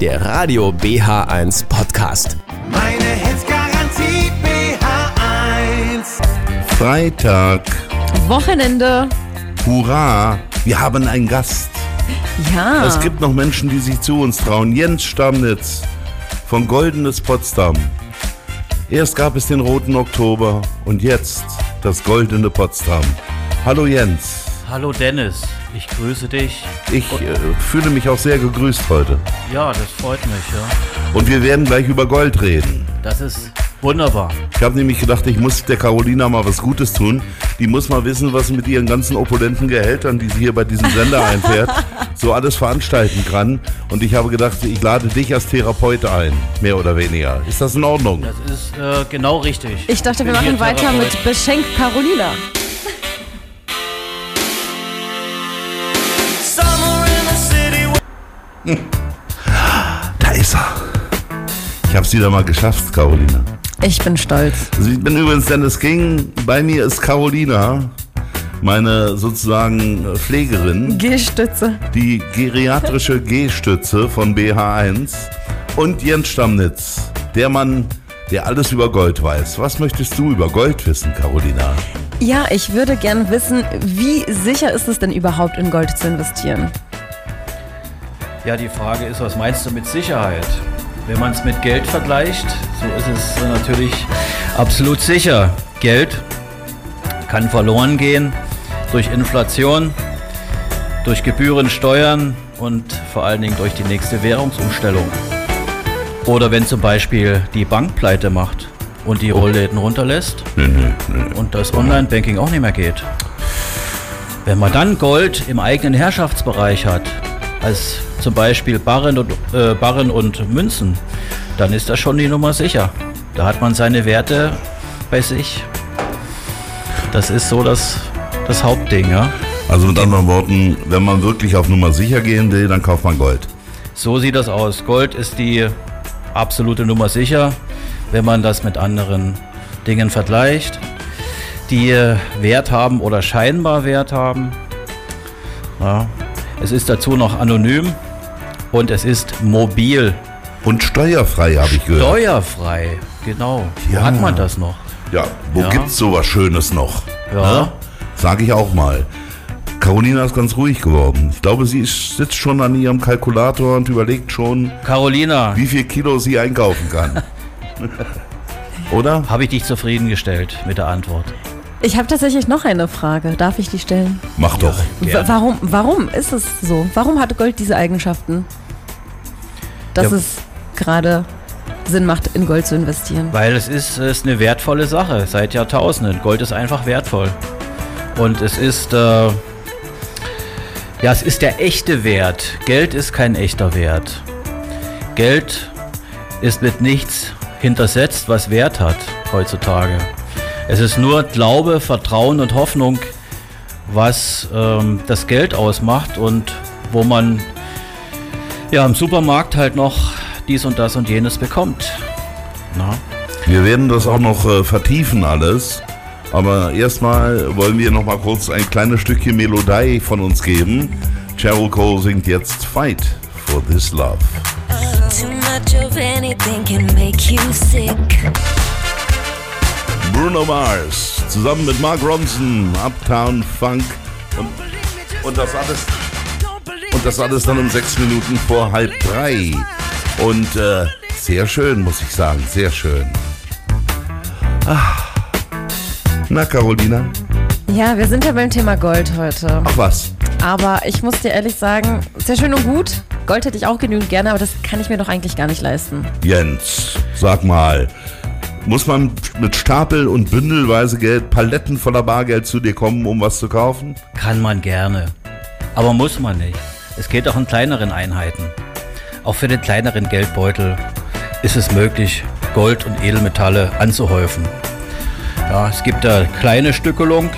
der Radio BH1 Podcast. Meine Hits Garantie BH1. Freitag. Wochenende. Hurra! Wir haben einen Gast. Ja. Es gibt noch Menschen, die sich zu uns trauen. Jens Stammnitz von Goldenes Potsdam. Erst gab es den roten Oktober und jetzt das goldene Potsdam. Hallo Jens. Hallo Dennis, ich grüße dich. Ich äh, fühle mich auch sehr gegrüßt heute. Ja, das freut mich, ja. Und wir werden gleich über Gold reden. Das ist wunderbar. Ich habe nämlich gedacht, ich muss der Carolina mal was Gutes tun. Die muss mal wissen, was sie mit ihren ganzen opulenten Gehältern, die sie hier bei diesem Sender einfährt, so alles veranstalten kann. Und ich habe gedacht, ich lade dich als Therapeut ein, mehr oder weniger. Ist das in Ordnung? Das ist äh, genau richtig. Ich dachte, wir machen weiter mit Beschenk Carolina. Da ist er. Ich habe es wieder mal geschafft, Carolina. Ich bin stolz. Also ich bin übrigens Dennis King. Bei mir ist Carolina, meine sozusagen äh, Pflegerin, Gehstütze. die geriatrische G-Stütze von BH1 und Jens Stammnitz, der Mann, der alles über Gold weiß. Was möchtest du über Gold wissen, Carolina? Ja, ich würde gern wissen, wie sicher ist es denn überhaupt in Gold zu investieren? Ja, die Frage ist, was meinst du mit Sicherheit? Wenn man es mit Geld vergleicht, so ist es natürlich absolut sicher. Geld kann verloren gehen durch Inflation, durch Gebühren, Steuern und vor allen Dingen durch die nächste Währungsumstellung. Oder wenn zum Beispiel die Bank pleite macht und die Rollläden runterlässt und das Online-Banking auch nicht mehr geht. Wenn man dann Gold im eigenen Herrschaftsbereich hat, als zum Beispiel Barren und, äh, Barren und Münzen, dann ist das schon die Nummer sicher. Da hat man seine Werte bei sich. Das ist so das, das Hauptding, ja. Also mit anderen Worten, wenn man wirklich auf Nummer sicher gehen will, dann kauft man Gold. So sieht das aus. Gold ist die absolute Nummer sicher, wenn man das mit anderen Dingen vergleicht, die äh, Wert haben oder scheinbar Wert haben. Ja. Es ist dazu noch anonym und es ist mobil. Und steuerfrei, habe ich gehört. Steuerfrei, genau. Ja. Wo hat man das noch? Ja, wo Ja. gibt's sowas Schönes noch? Ja. Sag ich auch mal. Carolina ist ganz ruhig geworden. Ich glaube, sie sitzt schon an ihrem Kalkulator und überlegt schon, Carolina, wie viel Kilo sie einkaufen kann. Oder? habe ich dich zufriedengestellt mit der Antwort? Ich habe tatsächlich noch eine Frage. Darf ich die stellen? Mach doch. W warum, warum ist es so? Warum hat Gold diese Eigenschaften? Dass Ja. es gerade Sinn macht, in Gold zu investieren. Weil es ist, ist eine wertvolle Sache seit Jahrtausenden. Gold ist einfach wertvoll. Und es ist, äh, ja, es ist der echte Wert. Geld ist kein echter Wert. Geld ist mit nichts hintersetzt, was Wert hat heutzutage. Es ist nur Glaube, Vertrauen und Hoffnung, was ähm, das Geld ausmacht und wo man ja im Supermarkt halt noch dies und das und jenes bekommt. Na? Wir werden das auch noch äh, vertiefen alles. Aber erstmal wollen wir noch mal kurz ein kleines Stückchen Melodie von uns geben. Cheryl Cole singt jetzt Fight for This Love. Too much of anything can make you sick. Bruno Mars zusammen mit Mark Ronson, Uptown Funk und, und das alles und das alles dann um sechs Minuten vor halb drei. Und äh, sehr schön, muss ich sagen, sehr schön. Ah. Na, Carolina, Ja, wir sind ja beim Thema Gold heute. ach was. Aber ich muss dir ehrlich sagen, sehr schön und gut. Gold hätte ich auch genügend gerne, aber das kann ich mir doch eigentlich gar nicht leisten. Jens, sag mal, muss man mit Stapel und bündelweise Geld, Paletten voller Bargeld zu dir kommen, um was zu kaufen? Kann man gerne. Aber muss man nicht. Es geht auch in kleineren Einheiten. Auch für den kleineren Geldbeutel ist es möglich, Gold und Edelmetalle anzuhäufen. Ja, es gibt da kleine Stückelung,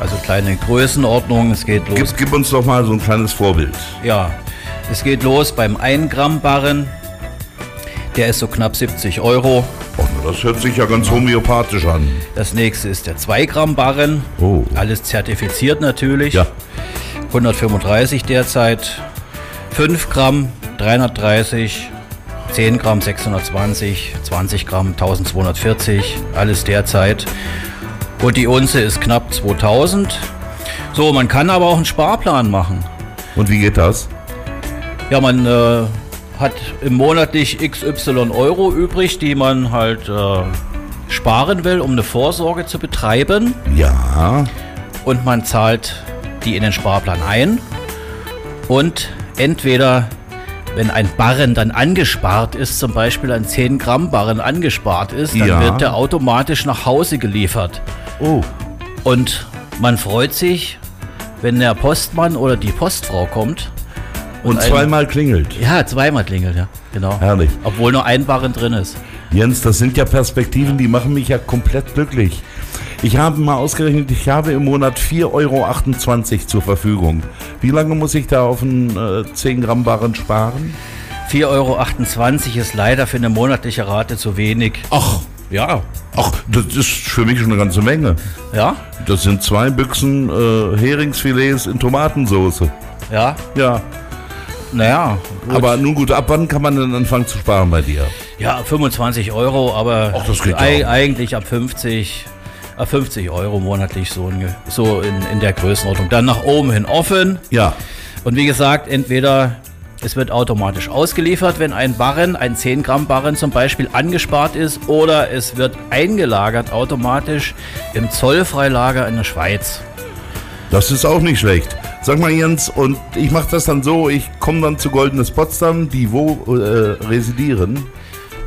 also kleine Größenordnungen. Es geht los. Gib, gib uns doch mal so ein kleines Vorbild. Ja, es geht los beim 1 Gramm Barren. Der ist so knapp 70 Euro. Das hört sich ja ganz homöopathisch an. Das nächste ist der 2 Gramm Barren. Oh. Alles zertifiziert natürlich. Ja. 135 derzeit. 5 Gramm 330, 10 Gramm 620, 20 Gramm 1240, alles derzeit. Und die Unze ist knapp 2000. So, man kann aber auch einen Sparplan machen. Und wie geht das? Ja, man äh, hat im monatlich XY Euro übrig, die man halt äh, sparen will, um eine Vorsorge zu betreiben. Ja. Und man zahlt die in den Sparplan ein. Und entweder, wenn ein Barren dann angespart ist, zum Beispiel ein 10 Gramm Barren angespart ist, dann Ja. wird der automatisch nach Hause geliefert. Oh. Und man freut sich, wenn der Postmann oder die Postfrau kommt. Und ein- zweimal klingelt. Ja, zweimal klingelt, ja. Genau. Herrlich. Obwohl nur ein Barren drin ist. Jens, das sind ja Perspektiven, die machen mich ja komplett glücklich. Ich habe mal ausgerechnet, ich habe im Monat 4,28 Euro zur Verfügung. Wie lange muss ich da auf einen äh, 10 Gramm Barren sparen? 4,28 Euro ist leider für eine monatliche Rate zu wenig. Ach, Ja. ach, das ist für mich schon eine ganze Menge. Ja? Das sind zwei Büchsen äh, Heringsfilets in Tomatensoße. Ja? Ja, Naja. gut. aber nun gut, ab wann kann man denn anfangen zu sparen bei dir? Ja, 25 Euro, aber Ach, das geht ja. eigentlich ab 50, ab 50 Euro monatlich so, in, so in, in der Größenordnung. Dann nach oben hin offen. Ja, Und wie gesagt, entweder es wird automatisch ausgeliefert, wenn ein Barren, ein 10 Gramm Barren zum Beispiel angespart ist, oder es wird eingelagert automatisch im Zollfreilager in der Schweiz. das ist auch nicht schlecht. Sag mal Jens, und ich mache das dann so, ich komme dann zu Goldenes Potsdam, die wo äh, residieren?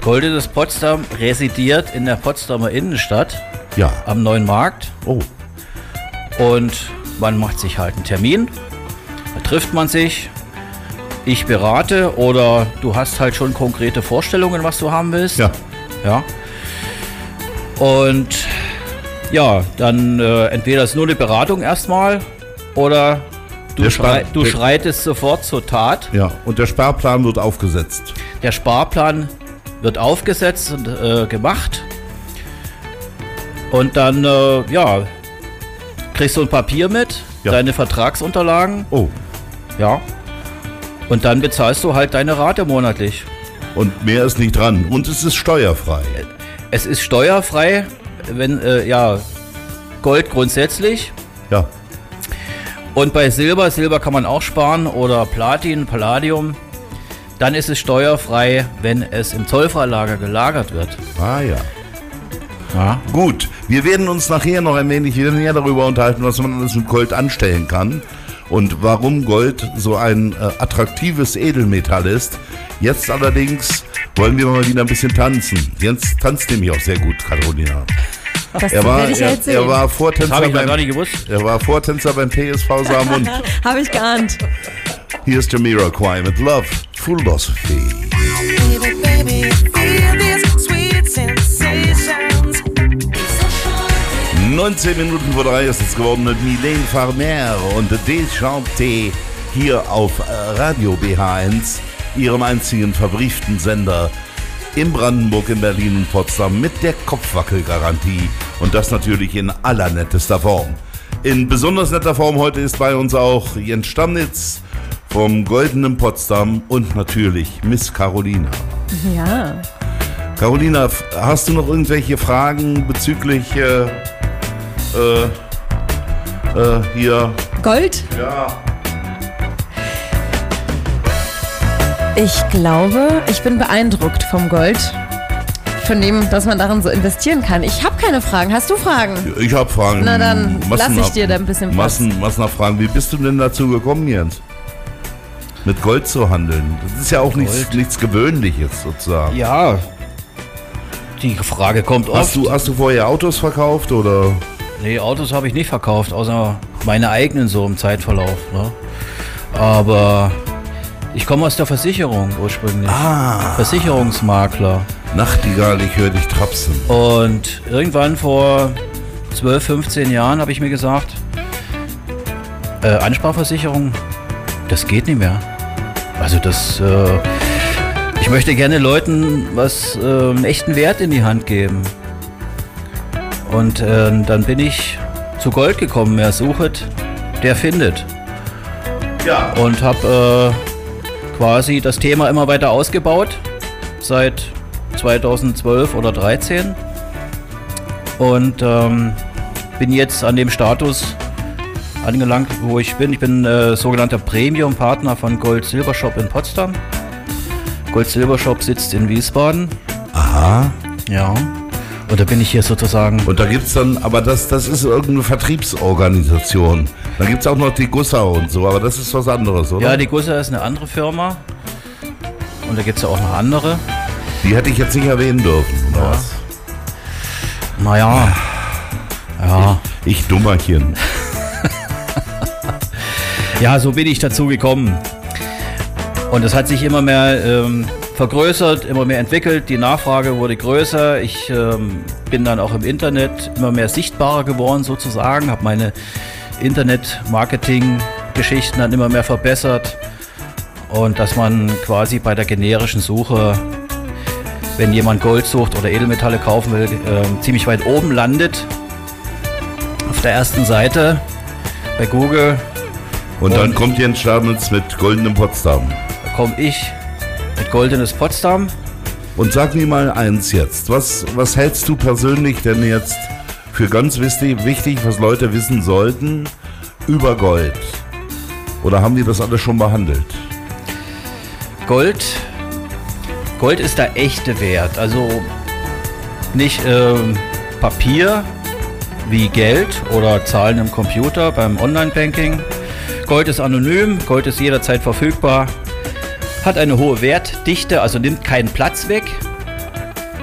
Goldenes Potsdam residiert in der Potsdamer Innenstadt Ja. am Neuen Markt Oh, und man macht sich halt einen Termin, da trifft man sich, ich berate oder du hast halt schon konkrete Vorstellungen, was du haben willst. ja. Ja. Und ja, dann äh, entweder ist nur eine Beratung erstmal oder du, schrei du schreitest sofort zur Tat. Ja, und der Sparplan wird aufgesetzt. Der Sparplan wird aufgesetzt und äh, gemacht. Und dann, äh, ja, kriegst du ein Papier mit, Ja. deine Vertragsunterlagen, Oh, ja. Und dann bezahlst du halt deine Rate monatlich. und mehr ist nicht dran. Und es ist steuerfrei. Es ist steuerfrei, wenn, äh, ja, Gold grundsätzlich. Ja. Und bei Silber, Silber kann man auch sparen oder Platin, Palladium. Dann ist es steuerfrei, wenn es im Zollfreilager gelagert wird. Ah ja. Ja. Gut, wir werden uns nachher noch ein wenig näher darüber unterhalten, was man alles mit Gold anstellen kann und warum Gold so ein äh, attraktives Edelmetall ist. Jetzt allerdings wollen wir mal wieder ein bisschen tanzen. Jens tanzt nämlich auch sehr gut, Carolina. Das Er war, ich ja er, er war Vortänzer ich gar beim, nicht gewusst. er war Vortänzer beim TSV Saarmund. Habe ich geahnt. Hier ist Jamiroquai mit Love Philosophy. Baby, baby, feel these sweet sensations. 19 Minuten vor drei ist es geworden mit Milene Farmer und Deschanté hier auf äh, Radio BH1, ihrem einzigen verbrieften Sender in Brandenburg, in Berlin und Potsdam mit der Kopfwackelgarantie und das natürlich in allernettester Form. In besonders netter Form heute ist bei uns auch Jens Stammnitz vom Goldenen Potsdam und natürlich Miss Carolina. Ja. Carolina, hast du noch irgendwelche Fragen bezüglich äh, äh, äh, hier? Gold? Ja. Ich glaube, ich bin beeindruckt vom Gold. Von dem, dass man darin so investieren kann. Ich habe keine Fragen. Hast du Fragen? Ich habe Fragen. Na dann lass ich dir da ein bisschen Platz. Massen, Massenabfragen. Wie bist du denn dazu gekommen, Jens? Mit Gold zu handeln. Das ist ja auch nichts, nichts Gewöhnliches sozusagen. Ja. Die Frage kommt oft. Hast du, hast du vorher Autos verkauft oder? Nee, Autos habe ich nicht verkauft, außer meine eigenen so im Zeitverlauf. Ne? Aber ich komme aus der Versicherung ursprünglich. Ah. Versicherungsmakler. Nachtigall, ich höre dich trapsen. Und irgendwann vor 12, 15 Jahren habe ich mir gesagt, äh, Ansparversicherung, das geht nicht mehr. Also das, äh, ich möchte gerne Leuten was, äh, einen echten Wert in die Hand geben. Und äh, dann bin ich zu Gold gekommen. Wer sucht, der findet. Ja. Und habe äh, quasi das Thema immer weiter ausgebaut seit 2012 oder 2013 und ähm, bin jetzt an dem Status angelangt, wo ich bin. Ich bin äh, sogenannter Premium-Partner von Gold Silber Shop in Potsdam. Gold Silber Shop sitzt in Wiesbaden. Aha. Ja. Und da bin ich hier sozusagen. Und da gibt's dann, aber das, das ist irgendeine Vertriebsorganisation. Dann gibt's auch noch die Gussau und so, aber das ist was anderes, oder? Ja, die Gussa ist eine andere Firma. Und da gibt es ja auch noch andere. die hätte ich jetzt nicht erwähnen dürfen, oder was? Naja. Ja. Ich Dummerchen. Ja, so bin ich dazu gekommen. Und es hat sich immer mehr ähm, vergrößert, immer mehr entwickelt. Die Nachfrage wurde größer. Ich ähm, bin dann auch im Internet immer mehr sichtbarer geworden sozusagen, habe meine Internet-Marketing-Geschichten dann immer mehr verbessert. Und dass man quasi bei der generischen Suche, wenn jemand Gold sucht oder Edelmetalle kaufen will, ähm, ziemlich weit oben landet. Auf der ersten Seite bei Google Und dann Und- kommt Jens Stamitz mit goldenem Potsdam. Da komme ich Goldenes Potsdam. Und sag mir mal eins jetzt. Was, was hältst du persönlich denn jetzt für ganz wichtig, was Leute wissen sollten über Gold? Oder haben die das alles schon behandelt? Gold. Gold ist der echte Wert. Also nicht ähm, Papier wie Geld oder Zahlen im Computer beim Online-Banking. Gold ist anonym, Gold ist jederzeit verfügbar, hat eine hohe Wertdichte, also nimmt keinen Platz weg.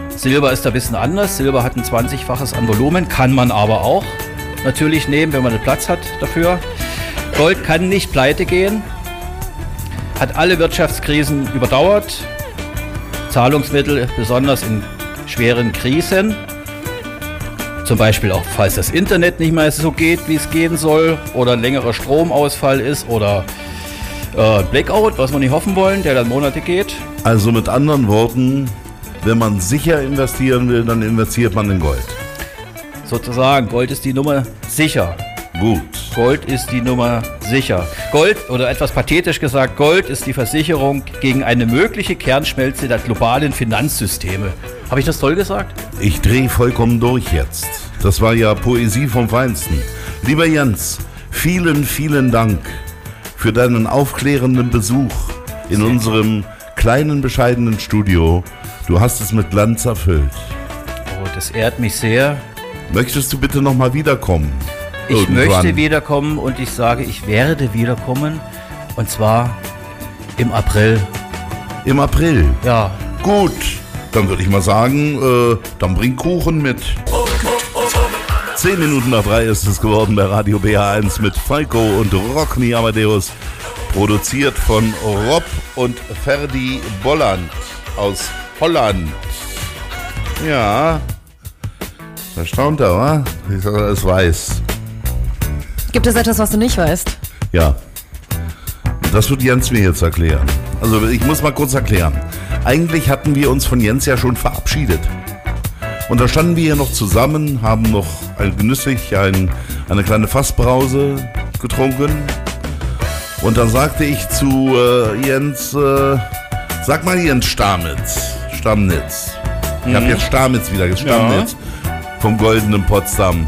Silber ist da ein bisschen anders. Silber hat ein 20-faches an Volumen, kann man aber auch natürlich nehmen, wenn man den Platz hat dafür. Gold kann nicht pleite gehen, hat alle Wirtschaftskrisen überdauert, Zahlungsmittel besonders in schweren Krisen, zum Beispiel auch falls das Internet nicht mehr so geht, wie es gehen soll, oder ein längerer Stromausfall ist oder äh, Blackout, was wir nicht hoffen wollen, der dann Monate geht. Also mit anderen Worten, wenn man sicher investieren will, dann investiert man in Gold. Sozusagen, Gold ist die Nummer sicher. Gut. Gold ist die Nummer sicher. Gold, oder etwas pathetisch gesagt, Gold ist die Versicherung gegen eine mögliche Kernschmelze der globalen Finanzsysteme. Habe ich das toll gesagt? Ich drehe vollkommen durch jetzt. Das war ja Poesie vom Feinsten. Lieber Jens, vielen, vielen Dank für deinen aufklärenden Besuch in unserem kleinen, bescheidenen Studio. Du hast es mit Glanz erfüllt. Oh, das ehrt mich sehr. Möchtest du bitte nochmal wiederkommen? Ich Irgendwann. möchte wiederkommen und ich sage, ich werde wiederkommen. Und zwar im April. Im April. Ja, Gut, dann würde ich mal sagen, äh, dann bring Kuchen mit. Zehn Minuten nach drei ist es geworden bei Radio BH1 mit Falco und Rockney Amadeus. Produziert von Rob und Ferdi Bolland aus Holland. Ja. Erstaunt er, wa? Ich er ist weiß. Gibt es etwas, was du nicht weißt? Ja. Das wird Jens mir jetzt erklären. Also ich muss mal kurz erklären. Eigentlich hatten wir uns von Jens ja schon verabschiedet. Und da standen wir hier noch zusammen, haben noch ein, genüsslich ein, eine kleine Fassbrause getrunken. Und dann sagte ich zu äh, Jens, äh, sag mal Jens Stamitz, Stammnitz. Ich habe jetzt Stamitz wieder, Stammnitz vom goldenen Potsdam.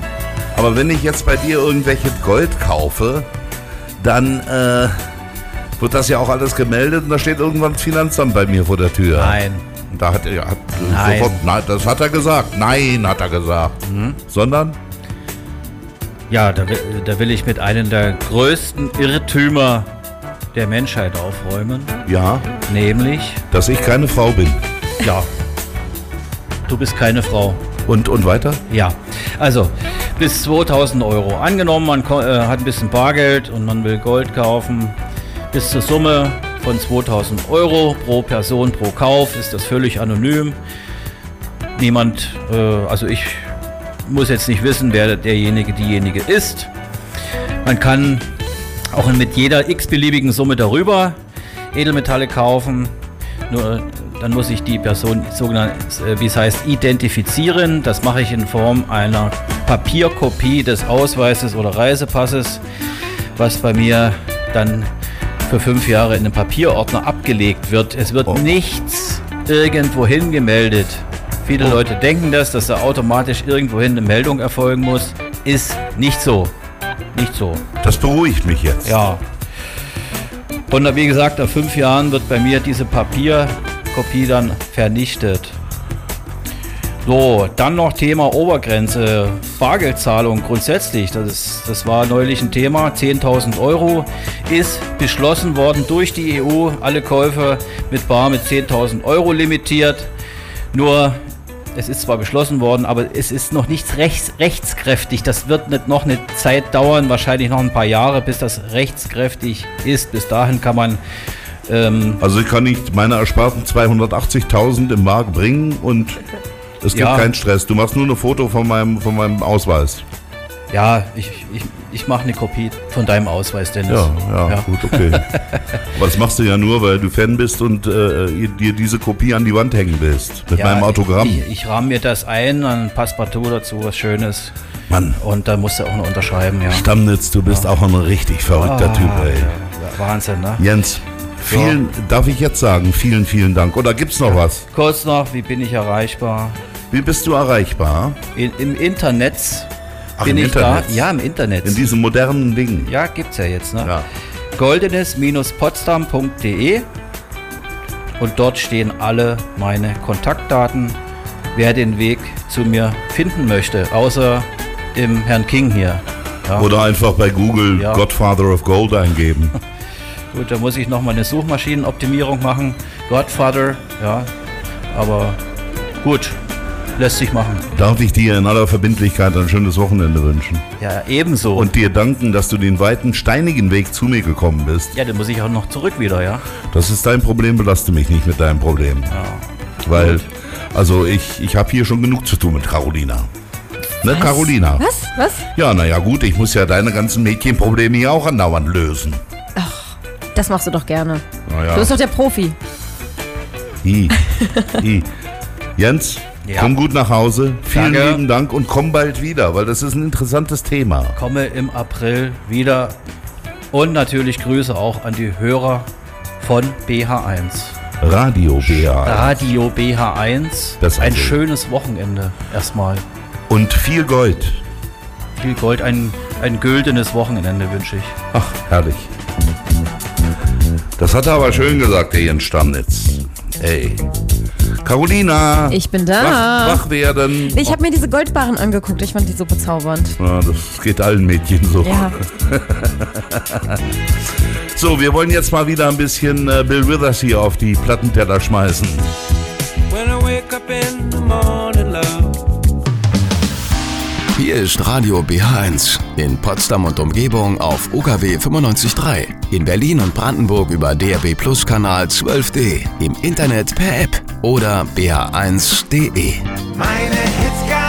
Aber wenn ich jetzt bei dir irgendwelche Gold kaufe, dann äh, wird das ja auch alles gemeldet und da steht irgendwann das Finanzamt bei mir vor der Tür. nein. Und Da hat er hat Nein. sofort, nein, das hat er gesagt. Nein, hat er gesagt. Sondern? Ja, da will, da will ich mit einem der größten Irrtümer der Menschheit aufräumen. Ja, Nämlich, dass ich keine Frau bin. ja, du bist keine Frau. Und, und weiter? Ja, also bis 2000 Euro. Angenommen, man äh, hat ein bisschen Bargeld und man will Gold kaufen. Bis zur Summe von 2000 Euro pro Person pro Kauf ist das völlig anonym. Niemand, äh, also ich muss jetzt nicht wissen, wer derjenige, diejenige ist. Man kann auch mit jeder x-beliebigen Summe darüber Edelmetalle kaufen. Nur dann muss ich die Person sogenannt, äh, wie es heißt, identifizieren. Das mache ich in Form einer Papierkopie des Ausweises oder Reisepasses, was bei mir dann für fünf Jahre in einem Papierordner abgelegt wird. Es wird Oh. nichts irgendwohin gemeldet. Viele Leute denken das, dass da automatisch irgendwohin eine Meldung erfolgen muss. Ist nicht so. Nicht so. Das beruhigt mich jetzt. Ja. Und wie gesagt, nach fünf Jahren wird bei mir diese Papierkopie dann vernichtet. So, dann noch Thema Obergrenze, Bargeldzahlung grundsätzlich. Das, ist, das war neulich ein Thema. 10.000 Euro ist beschlossen worden durch die EU. Alle Käufe mit Bar mit 10.000 Euro limitiert. Nur, es ist zwar beschlossen worden, aber es ist noch nichts rechts, rechtskräftig. Das wird nicht noch eine Zeit dauern, wahrscheinlich noch ein paar Jahre, bis das rechtskräftig ist. Bis dahin kann man ähm, Also ich kann nicht meine ersparten 280.000 im Markt bringen und es gibt Ja. keinen Stress. Du machst nur ein Foto von meinem, von meinem Ausweis. Ja, ich, ich, ich mache eine Kopie von deinem Ausweis, Dennis. Ja, ja, gut, okay. Aber das machst du ja nur, weil du Fan bist und äh, dir diese Kopie an die Wand hängen willst. Mit Ja, meinem Autogramm. Ich, ich rahme mir das ein, ein Passepartout dazu, was Schönes. Mann, Und dann musst du auch noch unterschreiben, ja. Stammnitz, du bist auch ein richtig verrückter Ah, Typ, ey. ja, Wahnsinn, ne? Jens, vielen, darf ich jetzt sagen, vielen, vielen Dank. Oder gibt's noch was? Kurz noch, wie bin ich erreichbar? Wie bist du erreichbar? In, Im Internet Ach, bin im ich Internet? da. Ja, im Internet. In diesem modernen Ding. ja, gibt's ja jetzt, ne? Ja. goldenes-potsdam.de und dort stehen alle meine Kontaktdaten, wer den Weg zu mir finden möchte, außer dem Herrn King hier. Ja, Oder einfach bei Google Ja. Godfather of Gold eingeben. gut, da muss ich nochmal eine Suchmaschinenoptimierung machen. Godfather, ja, aber gut, lässt sich machen. Darf ich dir in aller Verbindlichkeit ein schönes Wochenende wünschen? Ja, ebenso. Und dir danken, dass du den weiten, steinigen Weg zu mir gekommen bist. ja, dann muss ich auch noch zurück wieder, ja. Das ist dein Problem, belaste mich nicht mit deinem Problem. Weil, also ich, ich habe hier schon genug zu tun mit Carolina. Ne, Carolina? Was? Was? Ja, naja gut, ich muss ja deine ganzen Mädchenprobleme hier auch andauernd lösen. Das machst du doch gerne. Naja. Du bist doch der Profi. I. I. Jens, Ja. komm gut nach Hause. Vielen Danke. lieben Dank und komm bald wieder, weil das ist ein interessantes Thema. komme im April wieder. Und natürlich Grüße auch an die Hörer von BH1. Radio BA. Radio BH1. Das ein also- schönes Wochenende erstmal. Und viel Gold. Viel Gold, ein, ein güldenes Wochenende wünsche ich. Ach, herrlich. Das hat er aber schön gesagt, der Jens Stammnitz. Ey. Carolina. Ich bin da. Wach, wach werden. Ich habe mir diese Goldbarren angeguckt. Ich fand die so bezaubernd. Ja, das geht allen Mädchen so. Ja. So, wir wollen jetzt mal wieder ein bisschen äh, Bill Withers hier auf die Plattenteller schmeißen. When I wake up in the morning. Hier ist Radio BH1 in Potsdam und Umgebung auf UKW 95.3, in Berlin und Brandenburg über DRB Plus Kanal 12D, im Internet per App oder bh1.de. Meine Hits